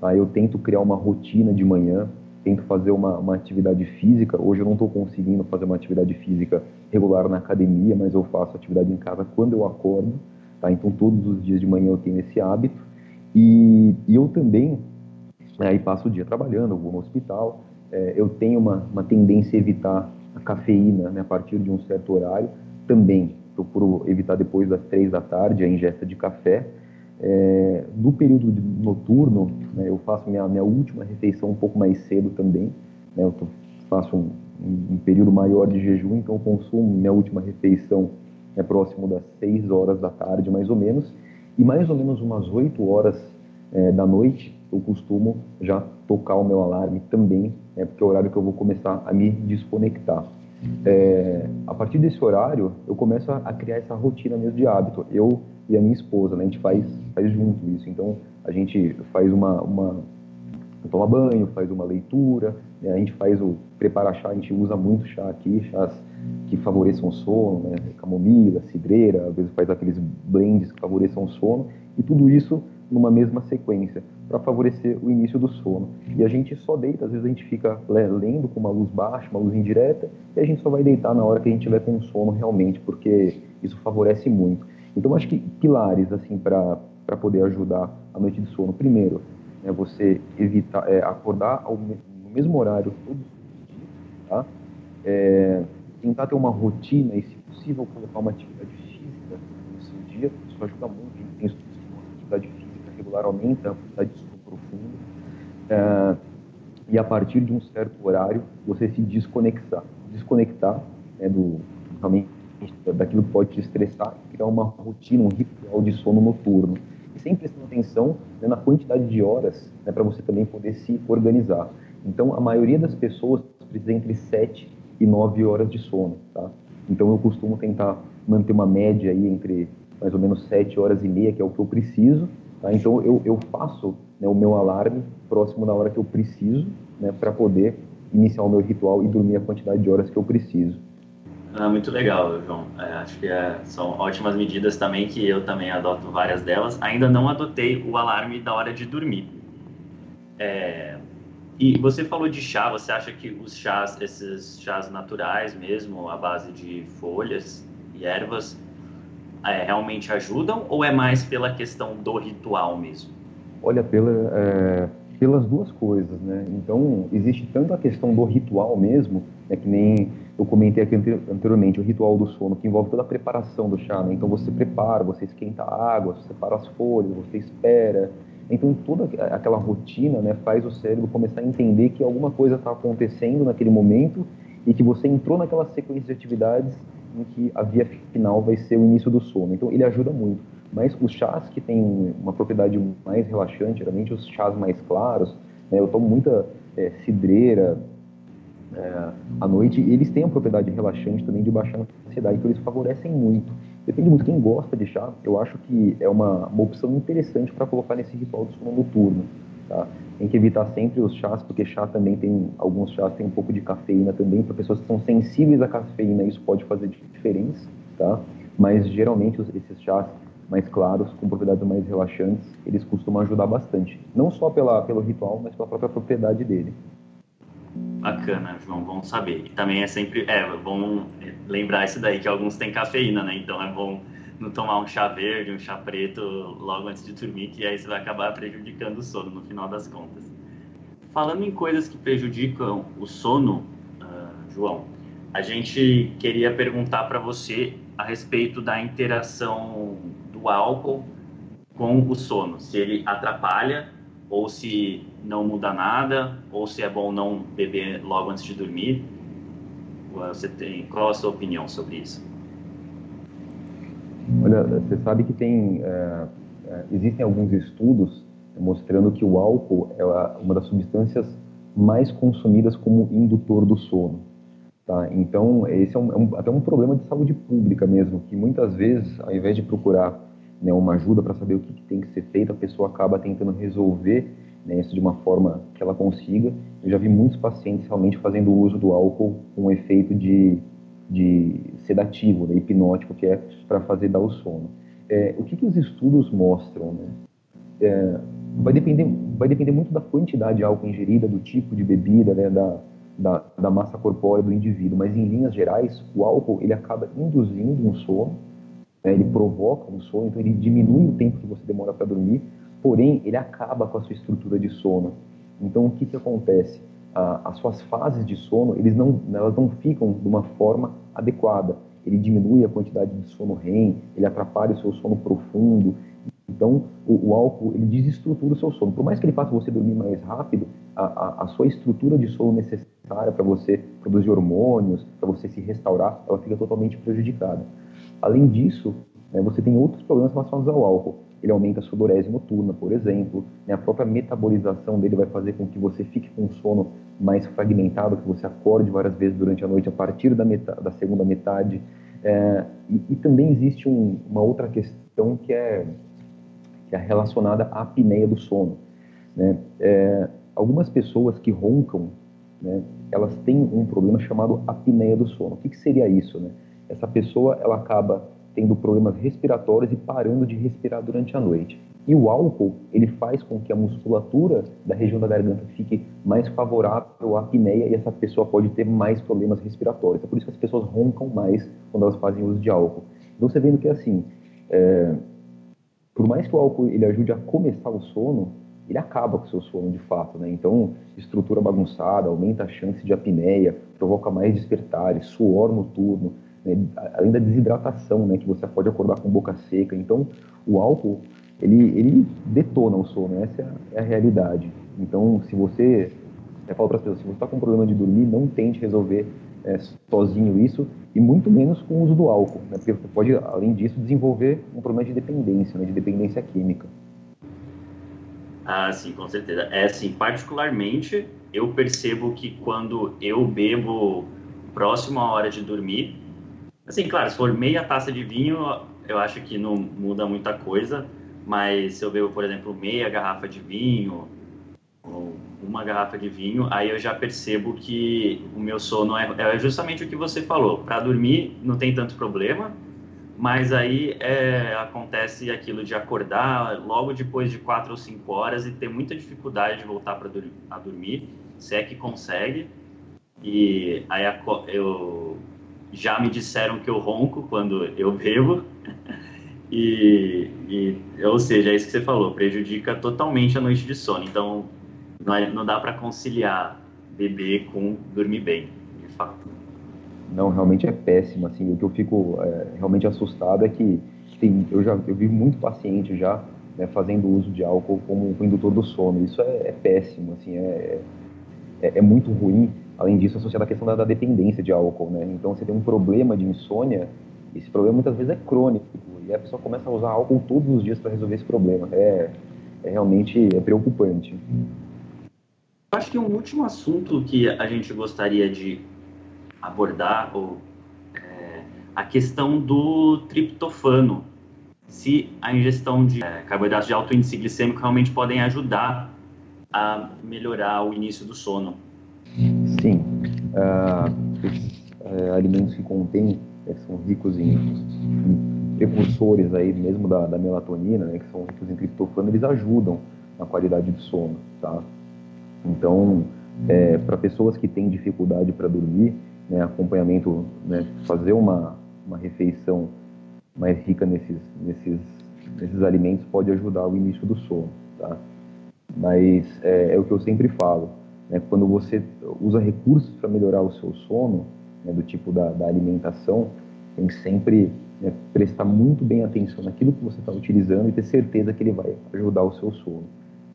tá? eu tento criar uma rotina de manhã, tento fazer uma, uma atividade física. Hoje eu não estou conseguindo fazer uma atividade física regular na academia, mas eu faço atividade em casa quando eu acordo. Tá? Então, todos os dias de manhã eu tenho esse hábito. E, e eu também, né, aí passo o dia trabalhando, vou no hospital, é, eu tenho uma, uma tendência a evitar a cafeína né, a partir de um certo horário. Também procuro evitar depois das três da tarde a ingesta de café. É, no período noturno, né, eu faço minha, minha última refeição um pouco mais cedo também. Né, eu faço um, um, período maior de jejum, então eu consumo minha última refeição é próximo das 6 horas da tarde, mais ou menos. E mais ou menos umas 8 horas é, da noite, eu costumo já tocar o meu alarme também, né, porque é o horário que eu vou começar a me desconectar. É, a partir desse horário, eu começo a, criar essa rotina mesmo de hábito. Eu e a minha esposa, né, a gente faz, faz junto isso. Então, a gente faz uma, uma toma banho, faz uma leitura, né, a gente faz o prepara chá, a gente usa muito chá aqui, chás que favoreçam o sono, né, camomila, cidreira, às vezes faz aqueles blends que favoreçam o sono, e tudo isso numa mesma sequência para favorecer o início do sono. E a gente só deita, às vezes a gente fica lendo com uma luz baixa, uma luz indireta, e a gente só vai deitar na hora que a gente tiver com sono realmente, porque isso favorece muito. Então acho que pilares assim para para poder ajudar a noite de sono. Primeiro, é você evitar é, acordar ao, no mesmo horário todos os dias, tá? É, tentar ter uma rotina e, se possível, colocar uma atividade física no seu dia. Isso ajuda muito. A gente tem uma atividade física regular aumenta a quantidade de sono profundo. É, e a partir de um certo horário, você se desconectar. Desconectar né, do, realmente, daquilo que pode te estressar criar uma rotina, um ritual de sono noturno. E sempre prestando atenção né, na quantidade de horas né, para você também poder se organizar. Então, a maioria das pessoas precisa entre 7 e 9 horas de sono. Tá? Então, eu costumo tentar manter uma média aí entre mais ou menos 7 horas e meia, que é o que eu preciso, Tá? Então eu, eu faço né, o meu alarme próximo da hora que eu preciso, né, para poder iniciar o meu ritual e dormir a quantidade de horas que eu preciso. Ah, muito legal, João. É, acho que é, são ótimas medidas também, que eu também adoto várias delas. Ainda não adotei o alarme da hora de dormir. É, e você falou de chá, você acha que os chás, esses chás naturais mesmo, à base de folhas e ervas, é, realmente ajudam ou é mais pela questão do ritual mesmo? Olha, pela, é, pelas duas coisas, né? Então, existe tanto a questão do ritual mesmo, né, que nem eu comentei aqui anteriormente, o ritual do sono, que envolve toda a preparação do chá, né? Então, você prepara, você esquenta a água, você separa as folhas, você espera. Então, toda aquela rotina né, faz o cérebro começar a entender que alguma coisa está acontecendo naquele momento e que você entrou naquela sequência de atividades em que a via final vai ser o início do sono. Então ele ajuda muito. Mas os chás que têm uma propriedade mais relaxante, geralmente os chás mais claros, né, eu tomo muita é, cidreira é, à noite, eles têm a propriedade relaxante também de baixar a ansiedade, então eles favorecem muito. Depende muito quem gosta de chá, eu acho que é uma, uma opção interessante para colocar nesse ritual do sono noturno. Tá? Tem que evitar sempre os chás, porque chá também tem, alguns chás tem um pouco de cafeína também, para pessoas que são sensíveis à cafeína, isso pode fazer diferença, tá? Mas geralmente esses chás mais claros, com propriedades mais relaxantes, eles costumam ajudar bastante. Não só pela, pelo ritual, mas pela própria propriedade dele. Bacana, João, bom saber. E também é sempre, é bom lembrar isso daí, que alguns têm cafeína, né? Então é bom não tomar um chá verde, um chá preto logo antes de dormir, que aí você vai acabar prejudicando o sono no final das contas. Falando em coisas que prejudicam o sono, uh, João, a gente queria perguntar para você a respeito da interação do álcool com o sono, se ele atrapalha ou se não muda nada, ou se é bom não beber logo antes de dormir. Você tem qual a sua opinião sobre isso? Olha, você sabe que tem é, é, existem alguns estudos mostrando que o álcool é uma das substâncias mais consumidas como indutor do sono. Tá? Então, esse é, um, é um, até um problema de saúde pública mesmo, que muitas vezes, ao invés de procurar né, uma ajuda para saber o que, que, tem que ser feito, a pessoa acaba tentando resolver né, isso de uma forma que ela consiga. Eu já vi muitos pacientes realmente fazendo uso do álcool com efeito de de sedativo, né, hipnótico, que é para fazer dar o sono. É, o que, que os estudos mostram? Né? É, vai, depender, vai depender muito da quantidade de álcool ingerida, do tipo de bebida, né, da, da, da, massa corpórea do indivíduo, mas em linhas gerais, o álcool ele acaba induzindo um sono, né, ele provoca um sono, então ele diminui o tempo que você demora para dormir, porém ele acaba com a sua estrutura de sono. Então o que, que acontece? as suas fases de sono, eles não, elas não ficam de uma forma adequada. Ele diminui a quantidade de sono REM, ele atrapalha o seu sono profundo. Então, o, o, álcool, ele desestrutura o seu sono. Por mais que ele faça você dormir mais rápido, a, a, a sua estrutura de sono necessária para você produzir hormônios, para você se restaurar, ela fica totalmente prejudicada. Além disso, né, você tem outros problemas relacionados ao álcool ele aumenta a sudorese noturna, por exemplo. Né? A própria metabolização dele vai fazer com que você fique com sono mais fragmentado, que você acorde várias vezes durante a noite a partir da, metade, da segunda metade. É, e, e, também existe um, uma outra questão que é, que é relacionada à apneia do sono. Né? É, algumas pessoas que roncam, né, elas têm um problema chamado apneia do sono. O que, que seria isso? Né? Essa pessoa ela acaba tendo problemas respiratórios e parando de respirar durante a noite. E o álcool, ele faz com que a musculatura da região da garganta fique mais favorável à apneia e essa pessoa pode ter mais problemas respiratórios. É por isso que as pessoas roncam mais quando elas fazem uso de álcool. Então você vendo que assim, é, por mais que o álcool ele ajude a começar o sono, ele acaba com o seu sono de fato, né? Então, estrutura bagunçada, aumenta a chance de apneia, provoca mais despertares, suor noturno, né, além da desidratação, né, que você pode acordar com boca seca. Então, o álcool, ele, ele detona o sono, essa é a, realidade. Então, se você, eu falo para as pessoas, se você está com problema de dormir, não tente resolver é, sozinho isso, e muito menos com o uso do álcool, né, porque você pode, além disso, desenvolver um problema de dependência, né, de dependência química. Ah, sim, com certeza. É assim, particularmente, eu percebo que quando eu bebo próximo à hora de dormir, Assim, claro, se for meia taça de vinho, eu acho que não muda muita coisa, mas se eu bebo, por exemplo, meia garrafa de vinho ou uma garrafa de vinho, aí eu já percebo que o meu sono é, é justamente o que você falou. Para dormir não tem tanto problema, mas aí é, acontece aquilo de acordar logo depois de quatro ou cinco horas e ter muita dificuldade de voltar para a dormir, se é que consegue. E aí eu já me disseram que eu ronco quando eu bebo. E, e, ou seja, é isso que você falou, prejudica totalmente a noite de sono. Então, não, é, não dá para conciliar beber com dormir bem, de fato. Não, realmente é péssimo. Assim, o que eu fico é, realmente assustado é que tem, eu já eu vi muito paciente já né, fazendo uso de álcool como indutor do sono. Isso é, é péssimo, assim, é, é, é muito ruim Além disso, associado à questão da, da, dependência de álcool, né? Então, você tem um problema de insônia, esse problema muitas vezes é crônico, e a pessoa começa a usar álcool todos os dias para resolver esse problema. É, é realmente é preocupante. Acho que um último assunto que a gente gostaria de abordar ou, é a questão do triptofano. Se a ingestão de é, carboidratos de alto índice glicêmico realmente podem ajudar a melhorar o início do sono? Uh, esses uh, alimentos que contêm, né, são ricos em, em, precursores aí mesmo da, da melatonina, né, que são ricos em triptofano, eles ajudam na qualidade do sono, tá? Então, é, para pessoas que têm dificuldade para dormir, né, acompanhamento, né, fazer uma, uma refeição mais rica nesses, nesses, nesses alimentos pode ajudar o início do sono, tá? Mas é, é o que eu sempre falo, né, quando você usa recursos para melhorar o seu sono, né, do tipo da, da, alimentação, tem que sempre né, prestar muito bem atenção naquilo que você está utilizando e ter certeza que ele vai ajudar o seu sono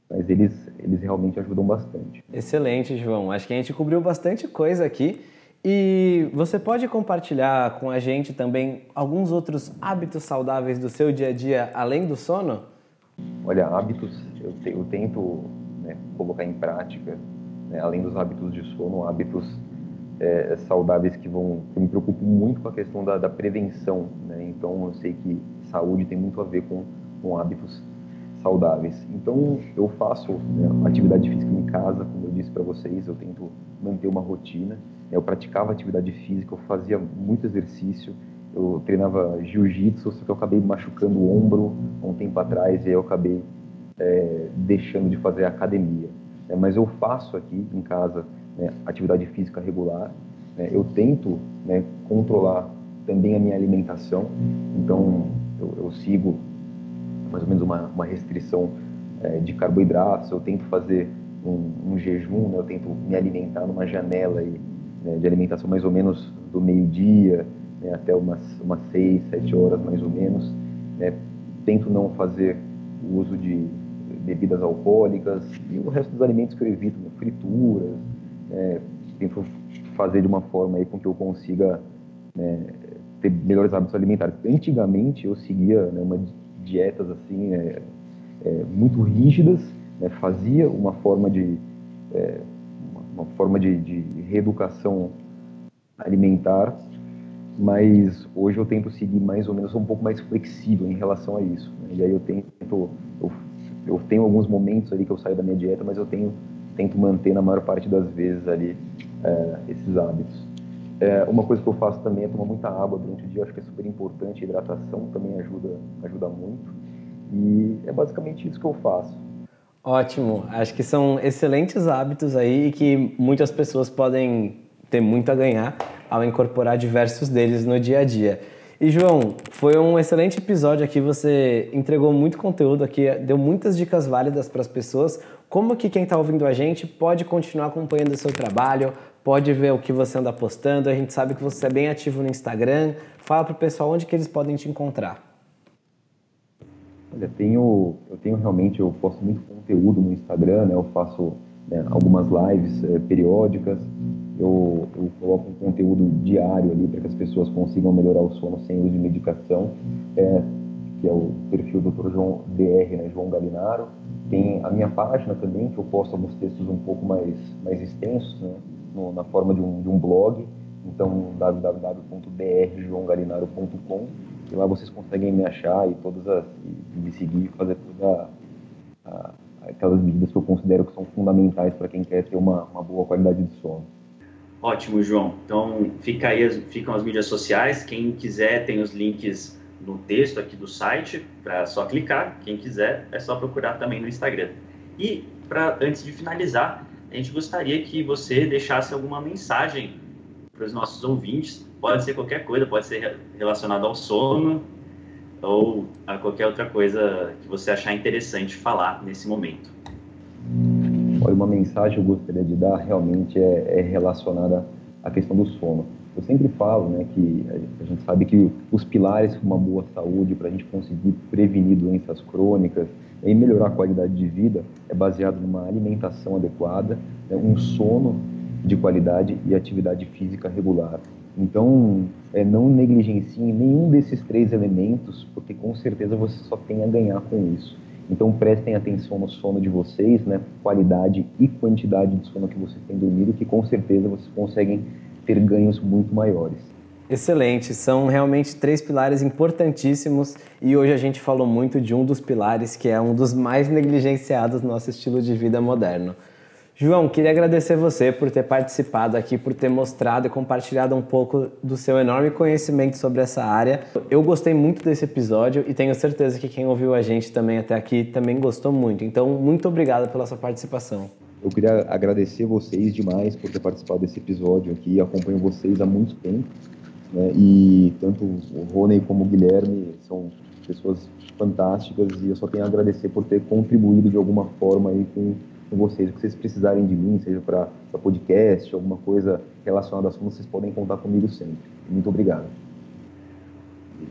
mas eles, eles realmente ajudam bastante. Excelente, João. Acho que a gente cobriu bastante coisa aqui. E você pode compartilhar com a gente também alguns outros hábitos saudáveis do seu dia a dia, além do sono? Olha, hábitos eu, te, eu tento né, colocar em prática, né, além dos hábitos de sono, hábitos é, saudáveis que vão. Eu me preocupo muito com a questão da, da prevenção. Né? Então, eu sei que saúde tem muito a ver com, com hábitos saudáveis. Então, eu faço né, atividade física em casa, como eu disse para vocês, eu tento manter uma rotina. Eu praticava atividade física, eu fazia muito exercício, eu treinava jiu-jitsu, só que eu acabei machucando o ombro um tempo atrás e aí eu acabei é, deixando de fazer academia. É, mas eu faço aqui em casa né, atividade física regular. Né, eu tento né, controlar também a minha alimentação, então eu, eu sigo mais ou menos uma, uma restrição é, de carboidratos, eu tento fazer um, um jejum, né? eu tento me alimentar numa janela aí, né, de alimentação mais ou menos do meio-dia né, até umas, umas seis, sete horas mais ou menos. Né? Tento não fazer o uso de bebidas alcoólicas e o resto dos alimentos que eu evito, frituras, né? tento fazer de uma forma aí com que eu consiga né, ter melhores hábitos alimentares. Antigamente eu seguia né, uma dietas assim é, é, muito rígidas, né, fazia uma forma de é, uma forma de, de, reeducação alimentar, mas hoje eu tento seguir mais ou menos um pouco mais flexível em relação a isso. Né? E aí eu tento eu, eu tenho alguns momentos ali que eu saio da minha dieta, mas eu tenho tento manter na maior parte das vezes ali é, esses hábitos. É, uma coisa que eu faço também é tomar muita água durante o dia, acho que é super importante, a hidratação também ajuda, ajuda muito. E é basicamente isso que eu faço. Ótimo, acho que são excelentes hábitos aí que muitas pessoas podem ter muito a ganhar ao incorporar diversos deles no dia a dia. E João, foi um excelente episódio aqui, você entregou muito conteúdo aqui, deu muitas dicas válidas para as pessoas. Como que quem está ouvindo a gente pode continuar acompanhando o seu trabalho, pode ver o que você anda postando. A gente sabe que você é bem ativo no Instagram. Fala para o pessoal onde que eles podem te encontrar. Olha, tenho, eu tenho realmente, eu posto muito conteúdo no Instagram, né? Eu faço né, algumas lives é, periódicas. Eu, eu, coloco um conteúdo diário ali para que as pessoas consigam melhorar o sono sem uso de medicação, é, que é o perfil do Dr. João DR, né, João Galinaro. Tem a minha página também, que eu posto alguns textos um pouco mais, mais extensos, né? no, na forma de um, de um blog, então www.drjoãogalinaro.com e lá vocês conseguem me achar e todas as e me seguir e fazer todas aquelas medidas que eu considero que são fundamentais para quem quer ter uma, uma boa qualidade de sono. Ótimo, João. Então fica aí, ficam as mídias sociais. Quem quiser tem os links no texto aqui do site para só clicar. Quem quiser é só procurar também no Instagram. E para antes de finalizar, a gente gostaria que você deixasse alguma mensagem para os nossos ouvintes. Pode ser qualquer coisa, pode ser relacionado ao sono ou a qualquer outra coisa que você achar interessante falar nesse momento. Olha, uma mensagem que eu gostaria de dar realmente é, é relacionada à questão do sono. Eu sempre falo né, que a gente sabe que os pilares para uma boa saúde, para a gente conseguir prevenir doenças crônicas, em melhorar a qualidade de vida é baseado numa alimentação adequada, né, um sono de qualidade e atividade física regular. Então, é, não negligenciem nenhum desses três elementos, porque com certeza você só tem a ganhar com isso. Então, prestem atenção no sono de vocês, né, qualidade e quantidade de sono que vocês têm dormido, que com certeza vocês conseguem ter ganhos muito maiores. Excelente, são realmente três pilares importantíssimos e hoje a gente falou muito de um dos pilares que é um dos mais negligenciados no nosso estilo de vida moderno. João, queria agradecer você por ter participado aqui, por ter mostrado e compartilhado um pouco do seu enorme conhecimento sobre essa área. Eu gostei muito desse episódio e tenho certeza que quem ouviu a gente também até aqui também gostou muito. Então, muito obrigado pela sua participação. Eu queria agradecer vocês demais por ter participado desse episódio aqui. Acompanho vocês há muito tempo né? E tanto o Rony como o Guilherme são pessoas fantásticas e eu só tenho a agradecer por ter contribuído de alguma forma aí com, com vocês. O que vocês precisarem de mim, seja para podcast, alguma coisa relacionada a assunto, vocês podem contar comigo sempre. Muito obrigado.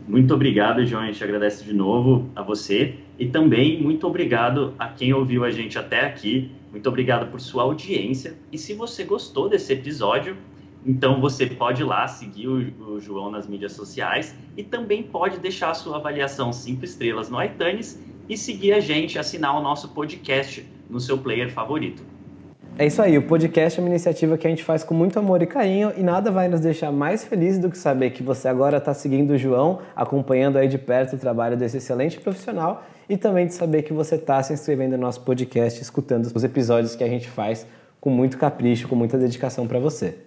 Muito obrigado, João. A gente agradece de novo a você e também muito obrigado a quem ouviu a gente até aqui. Muito obrigado por sua audiência. E se você gostou desse episódio, então você pode ir lá seguir o, o, João nas mídias sociais e também pode deixar a sua avaliação 5 estrelas no iTunes e seguir a gente, assinar o nosso podcast no seu player favorito. É isso aí, o podcast é uma iniciativa que a gente faz com muito amor e carinho e nada vai nos deixar mais felizes do que saber que você agora está seguindo o João, acompanhando aí de perto o trabalho desse excelente profissional e também de saber que você está se inscrevendo no nosso podcast, escutando os episódios que a gente faz com muito capricho, com muita dedicação para você.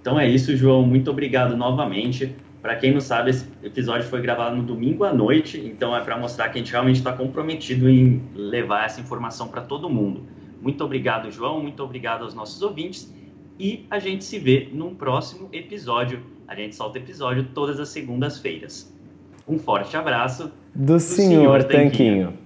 Então é isso, João. Muito obrigado novamente. Para quem não sabe, esse episódio foi gravado no domingo à noite, então é para mostrar que a gente realmente está comprometido em levar essa informação para todo mundo. Muito obrigado, João. Muito obrigado aos nossos ouvintes. E a gente se vê num próximo episódio. A gente solta episódio todas as segundas-feiras. Um forte abraço do, do senhor, senhor Tanquinho. Tanquinho.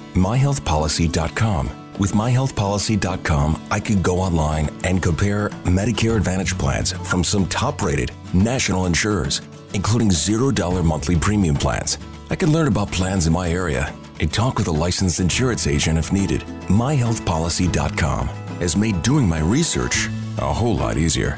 myhealthpolicy.com. With myhealthpolicy.com, I could go online and compare Medicare Advantage plans from some top rated national insurers, including $0 monthly premium plans. I could learn about plans in my area and talk with a licensed insurance agent if needed. MyHealthPolicy.com has made doing my research a whole lot easier.